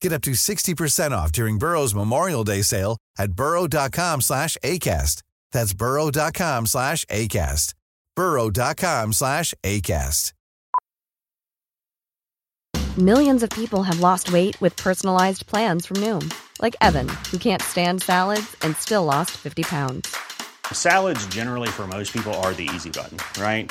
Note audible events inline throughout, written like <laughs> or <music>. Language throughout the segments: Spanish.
Get up to 60% off during Burrow's Memorial Day sale at burrow.com slash ACAST. That's burrow.com slash ACAST. burrow.com slash ACAST. Millions of people have lost weight with personalized plans from Noom. Like Evan, who can't stand salads and still lost 50 pounds. Salads generally for most people are the easy button, right?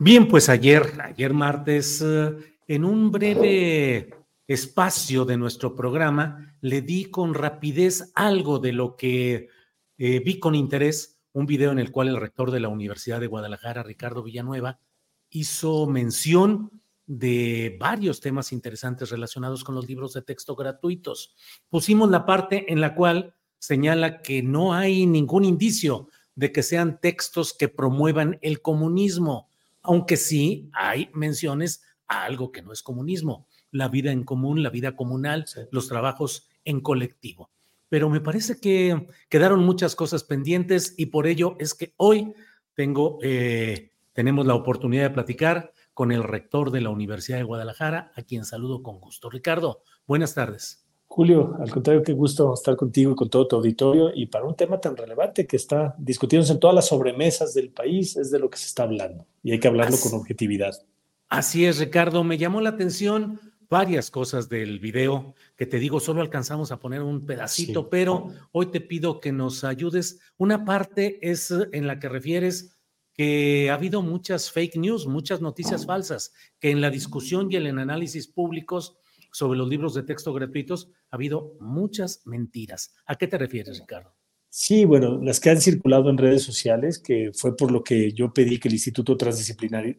Bien, pues ayer, ayer martes, eh, en un breve espacio de nuestro programa, le di con rapidez algo de lo que eh, vi con interés, un video en el cual el rector de la Universidad de Guadalajara, Ricardo Villanueva, hizo mención de varios temas interesantes relacionados con los libros de texto gratuitos. Pusimos la parte en la cual señala que no hay ningún indicio de que sean textos que promuevan el comunismo aunque sí hay menciones a algo que no es comunismo, la vida en común, la vida comunal, los trabajos en colectivo. Pero me parece que quedaron muchas cosas pendientes y por ello es que hoy tengo, eh, tenemos la oportunidad de platicar con el rector de la Universidad de Guadalajara, a quien saludo con gusto. Ricardo, buenas tardes. Julio, al contrario, qué gusto estar contigo y con todo tu auditorio y para un tema tan relevante que está discutiéndose en todas las sobremesas del país, es de lo que se está hablando y hay que hablarlo con objetividad. Así es, Ricardo, me llamó la atención varias cosas del video que te digo, solo alcanzamos a poner un pedacito, pero hoy te pido que nos ayudes. Una parte es en la que refieres que ha habido muchas fake news, muchas noticias falsas, que en la discusión y en el análisis públicos sobre los libros de texto gratuitos, ha habido muchas mentiras. ¿A qué te refieres, Ricardo? Sí, bueno, las que han circulado en redes sociales, que fue por lo que yo pedí que el Instituto Transdisciplinario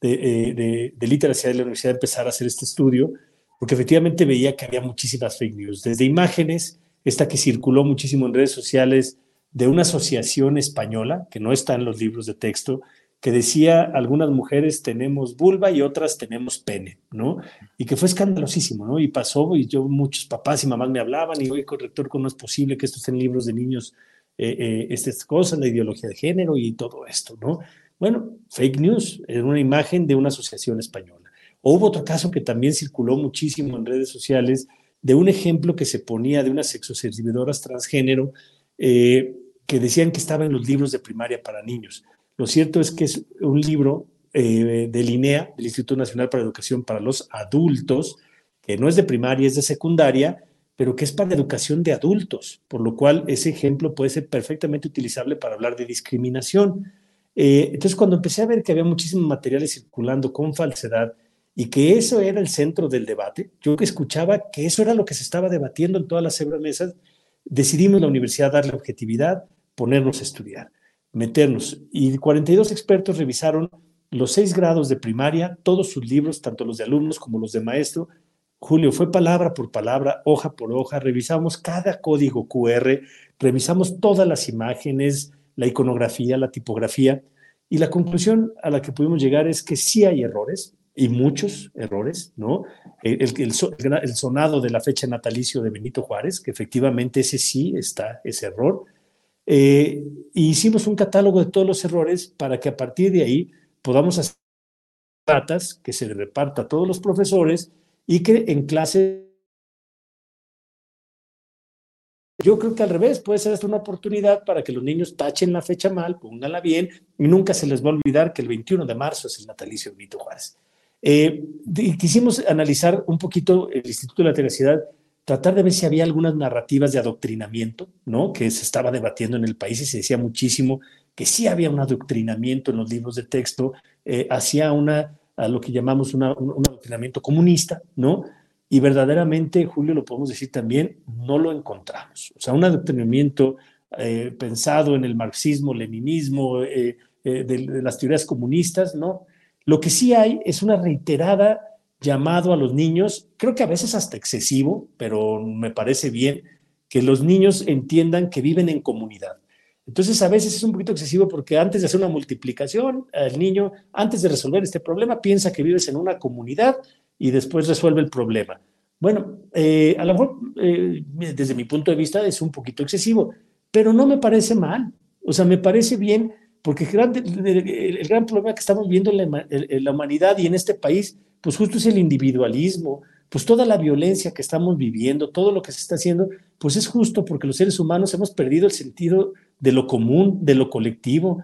de, eh, de, Literacia de la Universidad empezara a hacer este estudio, porque efectivamente veía que había muchísimas fake news, desde imágenes, esta que circuló muchísimo en redes sociales de una asociación española, que no está en los libros de texto, que decía algunas mujeres tenemos vulva y otras tenemos pene, ¿no? Y que fue escandalosísimo, ¿no? Y pasó, y yo, muchos papás y mamás me hablaban, y oye, corrector, ¿cómo es posible que esto esté en libros de niños, eh, eh, estas cosas, la ideología de género y todo esto, ¿no? Bueno, fake news, es una imagen de una asociación española. hubo otro caso que también circuló muchísimo en redes sociales de un ejemplo que se ponía de unas sexoservidoras transgénero eh, que decían que estaba en los libros de primaria para niños lo cierto es que es un libro eh, del INEA, del Instituto Nacional para Educación para los Adultos, que no es de primaria, es de secundaria, pero que es para educación de adultos, por lo cual ese ejemplo puede ser perfectamente utilizable para hablar de discriminación. Eh, entonces, cuando empecé a ver que había muchísimos materiales circulando con falsedad y que eso era el centro del debate, yo que escuchaba que eso era lo que se estaba debatiendo en todas las mesas, decidimos la universidad darle objetividad, ponernos a estudiar, meternos. Y 42 expertos revisaron los seis grados de primaria, todos sus libros, tanto los de alumnos como los de maestro. Julio, fue palabra por palabra, hoja por hoja, revisamos cada código QR, revisamos todas las imágenes, la iconografía, la tipografía, y la conclusión a la que pudimos llegar es que sí hay errores, y muchos errores, ¿no? El, el, sonado de la fecha natalicio de Benito Juárez, que efectivamente ese sí está, ese error. Eh, hicimos un catálogo de todos los errores para que a partir de ahí podamos hacer datas que se reparta a todos los profesores y que en clase Yo creo que al revés, puede ser hasta una oportunidad para que los niños tachen la fecha mal, pónganla bien y nunca se les va a olvidar que el 21 de marzo es el natalicio de Benito Juárez. Eh, quisimos analizar un poquito el Instituto de la Tenacidad, tratar de ver si había algunas narrativas de adoctrinamiento, ¿no? Que se estaba debatiendo en el país y se decía muchísimo que sí había un adoctrinamiento en los libros de texto eh, hacia una, a lo que llamamos un adoctrinamiento comunista, ¿no? Y verdaderamente, Julio, lo podemos decir también, no lo encontramos. O sea, un adoctrinamiento eh, pensado en el marxismo, leninismo, eh, de, las teorías comunistas, ¿no? Lo que sí hay es una reiterada llamado a los niños, creo que a veces hasta excesivo, pero me parece bien que los niños entiendan que viven en comunidad. Entonces a veces es un poquito excesivo porque antes de hacer una multiplicación, el niño, antes de resolver este problema, piensa que vives en una comunidad y después resuelve el problema. Bueno, eh, a lo mejor eh, desde mi punto de vista es un poquito excesivo, pero no me parece mal. O sea, me parece bien porque el gran, problema que estamos viendo en la humanidad y en este país, pues justo es el individualismo, pues toda la violencia que estamos viviendo, todo lo que se está haciendo, pues es justo porque los seres humanos hemos perdido el sentido de lo común, de lo colectivo.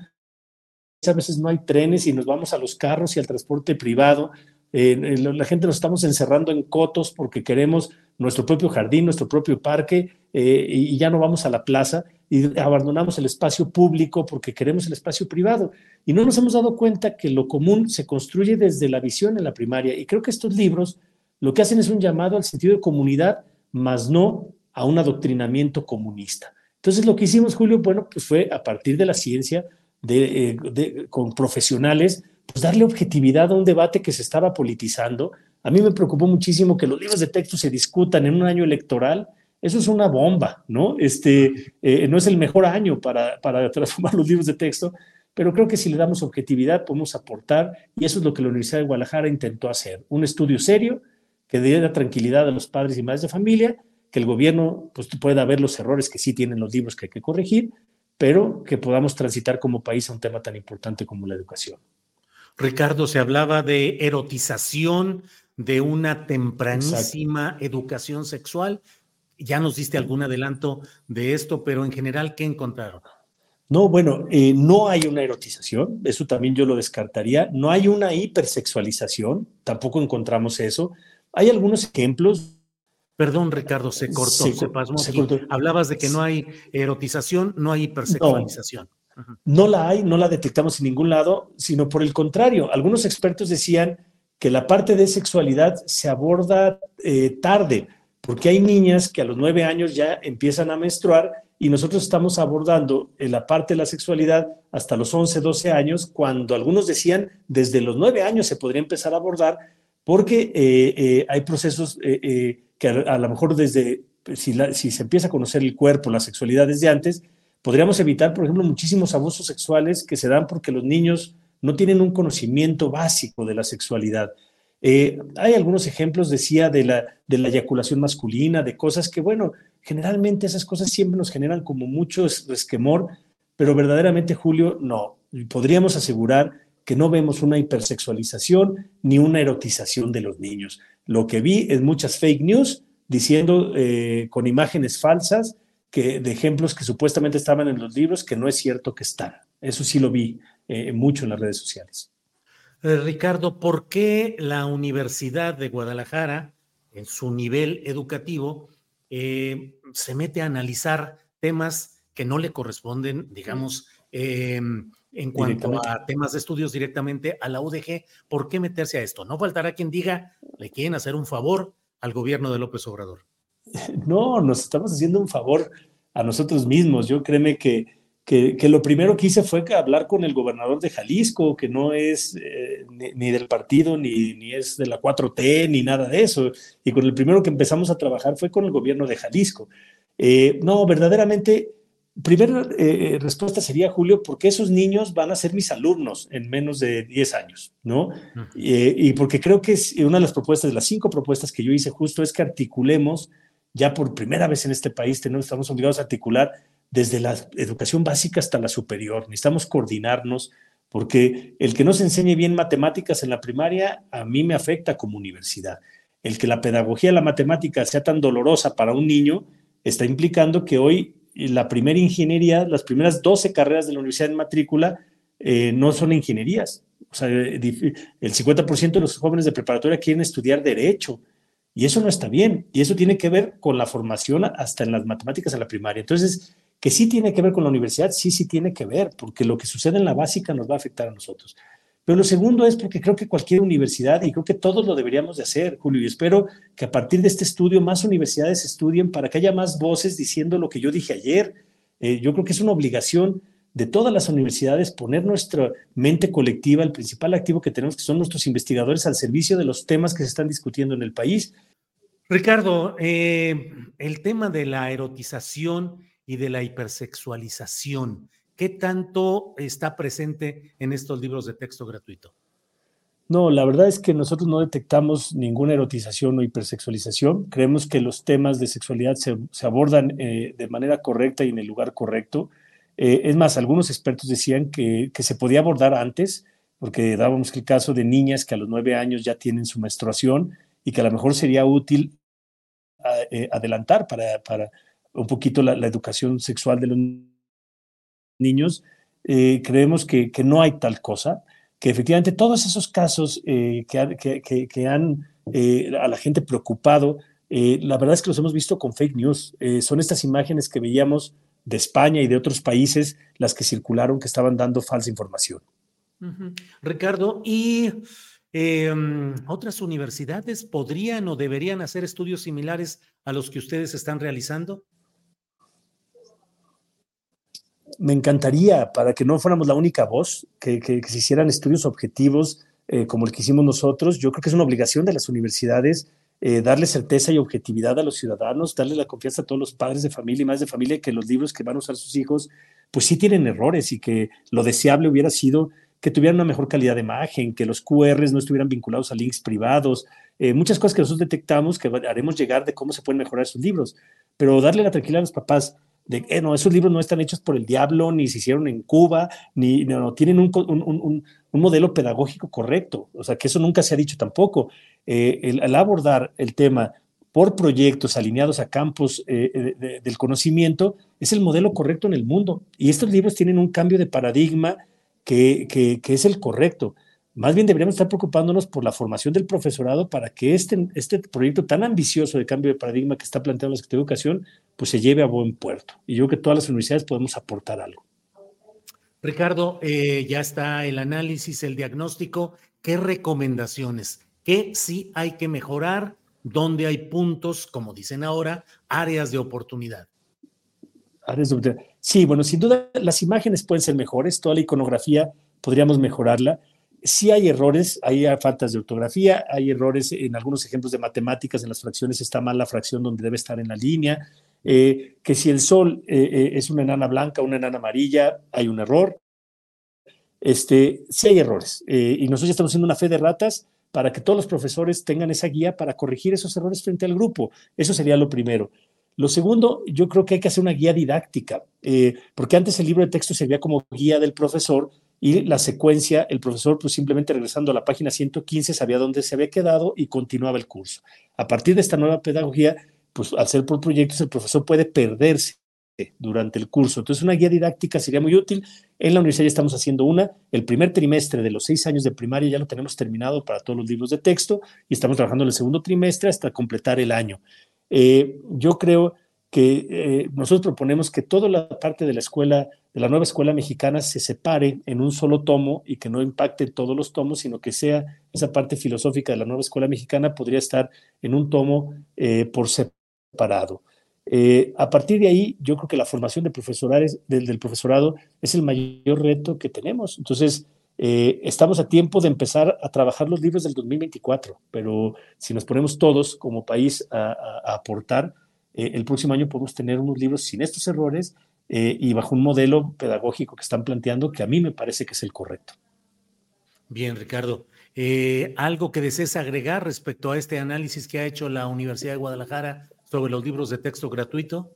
A veces no hay trenes y nos vamos a los carros y al transporte privado. Eh, la gente nos estamos encerrando en cotos porque queremos nuestro propio jardín, nuestro propio parque eh, y ya no vamos a la plaza y abandonamos el espacio público porque queremos el espacio privado. Y no nos hemos dado cuenta que lo común se construye desde la visión en la primaria. Y creo que estos libros lo que hacen es un llamado al sentido de comunidad, más no a un adoctrinamiento comunista. Entonces lo que hicimos, Julio, bueno, pues fue a partir de la ciencia, de, eh, con profesionales, pues darle objetividad a un debate que se estaba politizando. A mí me preocupó muchísimo que los libros de texto se discutan en un año electoral. Eso es una bomba, ¿no? Este, eh, no es el mejor año para, para <laughs> transformar los libros de texto, pero creo que si le damos objetividad podemos aportar y eso es lo que la Universidad de Guadalajara intentó hacer, un estudio serio que diera tranquilidad a los padres y madres de familia, que el gobierno pues, pueda ver los errores que sí tienen los libros que hay que corregir, pero que podamos transitar como país a un tema tan importante como la educación. Ricardo, se hablaba de erotización, de una tempranísima educación sexual. Ya nos diste algún adelanto de esto, pero en general, ¿qué encontraron? No, bueno, eh, no hay una erotización, eso también yo lo descartaría. No hay una hipersexualización, tampoco encontramos eso. Hay algunos ejemplos. Perdón, Ricardo, se cortó, se, pasmó. Hablabas de que no hay erotización, no hay hipersexualización. No, la hay, no la detectamos en ningún lado, sino por el contrario. Algunos expertos decían que la parte de sexualidad se aborda eh, tarde, porque hay niñas que a los nueve años ya empiezan a menstruar y nosotros estamos abordando en la parte de la sexualidad hasta los 11, 12 años, cuando algunos decían desde los nueve años se podría empezar a abordar, porque eh, eh, hay procesos eh, que a, lo mejor desde, si, si, se empieza a conocer el cuerpo, la sexualidad desde antes, podríamos evitar, por ejemplo, muchísimos abusos sexuales que se dan porque los niños no tienen un conocimiento básico de la sexualidad. Hay algunos ejemplos, decía, de la, de la eyaculación masculina, de cosas que, bueno, generalmente esas cosas siempre nos generan como mucho esquemor, pero verdaderamente, Julio, no. Podríamos asegurar que no vemos una hipersexualización ni una erotización de los niños. Lo que vi es muchas fake news diciendo eh, con imágenes falsas que, de ejemplos que supuestamente estaban en los libros que no es cierto que están. Eso sí lo vi eh, mucho en las redes sociales. Eh, Ricardo, ¿por qué la Universidad de Guadalajara, en su nivel educativo, se mete a analizar temas que no le corresponden, digamos, em, en cuanto a temas de estudios directamente a la UDG, ¿por qué meterse a esto? No faltará quien diga, le quieren hacer un favor al gobierno de López Obrador. <laughs> No, nos estamos haciendo un favor a nosotros mismos. Yo créeme que, que, lo primero que hice fue hablar con el gobernador de Jalisco, que no es eh, ni, del partido, ni, ni es de la 4T, ni nada de eso. Y con el primero que empezamos a trabajar fue con el gobierno de Jalisco. Eh, no, verdaderamente, primera eh, respuesta sería, Julio, porque esos niños van a ser mis alumnos en menos de 10 años, ¿no? y porque creo que es una de las propuestas, de las cinco propuestas que yo hice justo, es que articulemos, ya por primera vez en este país, tenemos, estamos obligados a articular desde la educación básica hasta la superior. Necesitamos coordinarnos porque el que no se enseñe bien matemáticas en la primaria a mí me afecta como universidad. El que la pedagogía de la matemática sea tan dolorosa para un niño está implicando que hoy la primera ingeniería, las primeras 12 carreras de la universidad en matrícula eh, no son ingenierías. O sea, el 50% de los jóvenes de preparatoria quieren estudiar derecho y eso no está bien. Y eso tiene que ver con la formación hasta en las matemáticas en la primaria. Entonces, que sí tiene que ver con la universidad, sí, sí tiene que ver, porque lo que sucede en la básica nos va a afectar a nosotros. Pero lo segundo es porque creo que cualquier universidad, y creo que todos lo deberíamos de hacer, Julio, y espero que a partir de este estudio más universidades estudien para que haya más voces diciendo lo que yo dije ayer. Eh, yo creo que es una obligación de todas las universidades poner nuestra mente colectiva, el principal activo que tenemos, que son nuestros investigadores, al servicio de los temas que se están discutiendo en el país. Ricardo, eh, el tema de la erotización y de la hipersexualización. ¿Qué tanto está presente en estos libros de texto gratuito? No, la verdad es que nosotros no detectamos ninguna erotización o hipersexualización. Creemos que los temas de sexualidad se, abordan eh, de manera correcta y en el lugar correcto. Eh, es más, algunos expertos decían que, que, se podía abordar antes, porque dábamos el caso de niñas que a los nueve años ya tienen su menstruación y que a lo mejor sería útil eh, adelantar para, para, un poquito la, educación sexual de los niños, eh, creemos que, no hay tal cosa, que efectivamente todos esos casos eh, que, han eh, a la gente preocupado, la verdad es que los hemos visto con fake news. son estas imágenes que veíamos de España y de otros países las que circularon que estaban dando falsa información. Ricardo, ¿y em, otras universidades podrían o deberían hacer estudios similares a los que ustedes están realizando? Me encantaría, para que no fuéramos la única voz, que, se hicieran estudios objetivos eh, como el que hicimos nosotros. Yo creo que es una obligación de las universidades eh, darle certeza y objetividad a los ciudadanos, darle la confianza a todos los padres de familia y madres de familia que los libros que van a usar sus hijos, pues sí tienen errores y que lo deseable hubiera sido que tuvieran una mejor calidad de imagen, que los QRs no estuvieran vinculados a links privados, eh, muchas cosas que nosotros detectamos que haremos llegar de cómo se pueden mejorar esos libros, pero darle la tranquilidad a los papás, de eh, no, esos libros no están hechos por el diablo, ni se hicieron en Cuba, ni no, tienen un, un, modelo pedagógico correcto. O sea, que eso nunca se ha dicho tampoco. Eh, el, abordar el tema por proyectos alineados a campos eh, del conocimiento es el modelo correcto en el mundo. Y estos libros tienen un cambio de paradigma que, que es el correcto. Más bien deberíamos estar preocupándonos por la formación del profesorado para que este, este proyecto tan ambicioso de cambio de paradigma que está planteando la Secretaría de Educación, pues se lleve a buen puerto. Y yo creo que todas las universidades podemos aportar algo. Ricardo, eh, ya está el análisis, el diagnóstico. ¿Qué recomendaciones? ¿Qué sí hay que mejorar? ¿Dónde hay puntos, como dicen ahora, áreas de oportunidad? Áreas de oportunidad. Sí, bueno, sin duda las imágenes pueden ser mejores, toda la iconografía podríamos mejorarla sí hay errores, hay faltas de ortografía, hay errores en algunos ejemplos de matemáticas, en las fracciones está mal la fracción donde debe estar en la línea, eh, que si el sol eh, eh, es una enana blanca, una enana amarilla, hay un error. Este, sí hay errores y nosotros estamos haciendo una fe de ratas para que todos los profesores tengan esa guía para corregir esos errores frente al grupo. Eso sería lo primero. Lo segundo, yo creo que hay que hacer una guía didáctica, porque antes el libro de texto servía como guía del profesor, y la secuencia, el profesor pues simplemente regresando a la página 115 sabía dónde se había quedado y continuaba el curso. A partir de esta nueva pedagogía, pues al ser por proyectos, el profesor puede perderse durante el curso. Entonces, una guía didáctica sería muy útil. En la universidad ya estamos haciendo una. El primer trimestre de los seis años de primaria ya lo tenemos terminado para todos los libros de texto y estamos trabajando en el segundo trimestre hasta completar el año. Eh, yo creo que eh, nosotros proponemos que toda la parte de la escuela, de la nueva escuela mexicana, se separe en un solo tomo y que no impacte todos los tomos, sino que sea esa parte filosófica de la nueva escuela mexicana podría estar en un tomo eh, por separado. Eh, a partir de ahí, yo creo que la formación de profesores, del, del profesorado es el mayor reto que tenemos. Entonces, eh, estamos a tiempo de empezar a trabajar los libros del 2024, pero si nos ponemos todos como país a, aportar, eh, el próximo año podemos tener unos libros sin estos errores eh, y bajo un modelo pedagógico que están planteando que a mí me parece que es el correcto. Bien, Ricardo. ¿Algo que desees agregar respecto a este análisis que ha hecho la Universidad de Guadalajara sobre los libros de texto gratuito?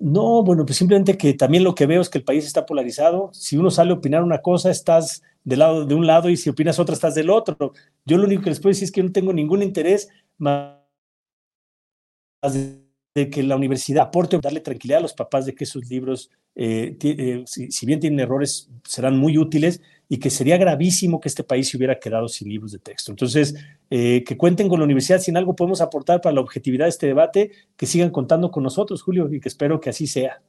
No, bueno, pues simplemente que también lo que veo es que el país está polarizado. Si uno sale a opinar una cosa, estás del lado de un lado y si opinas otra estás del otro. Yo lo único que les puedo decir es que no tengo ningún interés más de que la universidad aporte darle tranquilidad a los papás de que esos libros, eh, eh, si, bien tienen errores, serán muy útiles y que sería gravísimo que este país se hubiera quedado sin libros de texto. Entonces, eh, que cuenten con la universidad, si en algo podemos aportar para la objetividad de este debate, que sigan contando con nosotros, Julio, y que espero que así sea.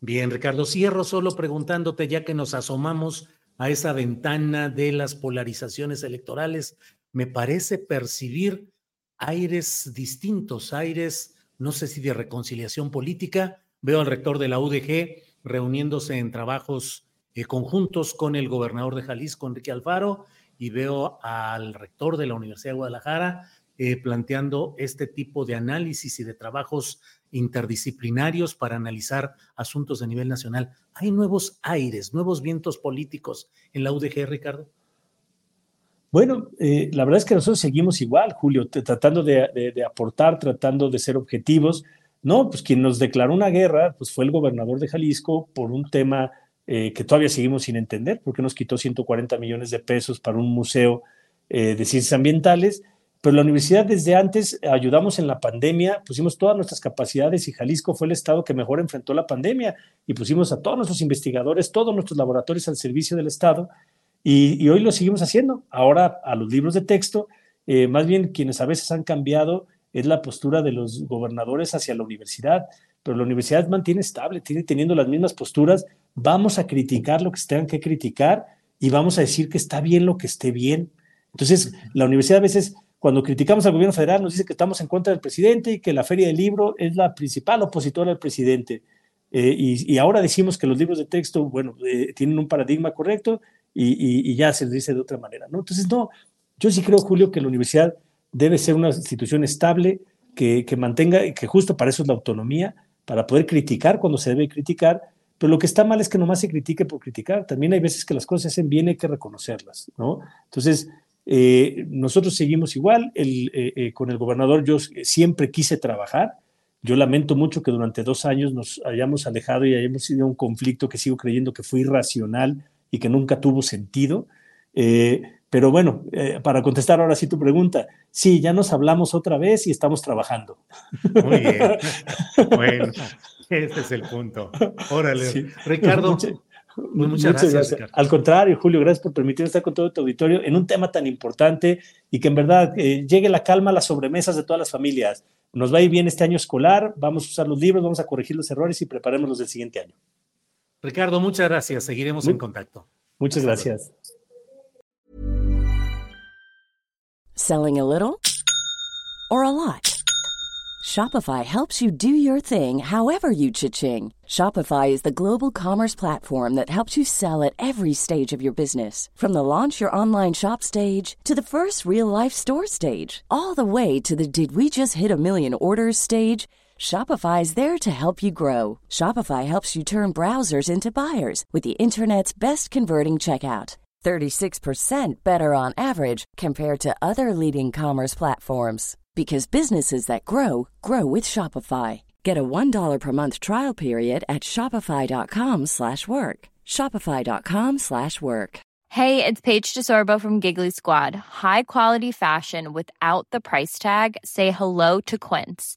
Bien, Ricardo, cierro solo preguntándote, ya que nos asomamos a esa ventana de las polarizaciones electorales, me parece percibir aires distintos, aires, no sé si de reconciliación política. Veo al rector de la UDG reuniéndose en trabajos eh, conjuntos con el gobernador de Jalisco, Enrique Alfaro, y veo al rector de la Universidad de Guadalajara eh, planteando este tipo de análisis y de trabajos interdisciplinarios para analizar asuntos de nivel nacional. ¿Hay nuevos aires, nuevos vientos políticos en la UDG, Ricardo? Bueno, eh, la verdad es que nosotros seguimos igual, Julio, tratando de, aportar, tratando de ser objetivos. No, pues quien nos declaró una guerra pues fue el gobernador de Jalisco por un tema eh, que todavía seguimos sin entender, porque nos quitó 140 millones de pesos para un museo eh, de ciencias ambientales pero la universidad desde antes ayudamos en la pandemia, pusimos todas nuestras capacidades y Jalisco fue el estado que mejor enfrentó la pandemia y pusimos a todos nuestros investigadores, todos nuestros laboratorios al servicio del estado y, hoy lo seguimos haciendo. Ahora a los libros de texto, eh, más bien quienes a veces han cambiado es la postura de los gobernadores hacia la universidad, pero la universidad mantiene estable, tiene teniendo las mismas posturas. Vamos a criticar lo que tengan que criticar y vamos a decir que está bien lo que esté bien. Entonces, la universidad a veces cuando criticamos al gobierno federal nos dice que estamos en contra del presidente y que la Feria del Libro es la principal opositora al presidente. Eh, y, ahora decimos que los libros de texto, bueno, eh, tienen un paradigma correcto y, ya se dice de otra manera, ¿no? Entonces, no, yo sí creo, Julio, que la universidad debe ser una institución estable, que, que mantenga, que justo para eso es la autonomía, para poder criticar cuando se debe criticar, pero lo que está mal es que nomás se critique por criticar. También hay veces que las cosas se hacen bien, hay que reconocerlas, ¿no? Entonces, eh, nosotros seguimos igual, el, eh, eh, con el gobernador yo siempre quise trabajar. Yo lamento mucho que durante dos años nos hayamos alejado y hayamos sido un conflicto que sigo creyendo que fue irracional y que nunca tuvo sentido. pero bueno, para contestar ahora sí tu pregunta, sí, ya nos hablamos otra vez y estamos trabajando. Muy bien. <laughs> bueno, este es el punto. Órale. Ricardo. Muchas, gracias. Al contrario, Julio, gracias por permitirme estar con todo tu auditorio en un tema tan importante y que en verdad eh, llegue la calma a las sobremesas de todas las familias. Nos va a ir bien este año escolar, vamos a usar los libros, vamos a corregir los errores y preparemos los del siguiente año. Ricardo, muchas gracias. Seguiremos en contacto. Muchas gracias. Selling a little or a lot. Shopify helps you do your thing however you cha-ching. Shopify is the global commerce platform that helps you sell at every stage of your business. From the launch your online shop stage to the first real life store stage, all the way to the did we just hit a million orders stage. Shopify is there to help you grow. Shopify helps you turn browsers into buyers with the internet's best converting checkout. 36% better on average compared to other leading commerce platforms because businesses that grow grow with Shopify. Get a $1 per month trial period at shopify.com/work. shopify.com/work. Hey, it's Paige DeSorbo from Giggly Squad. High quality fashion without the price tag. Say hello to Quince.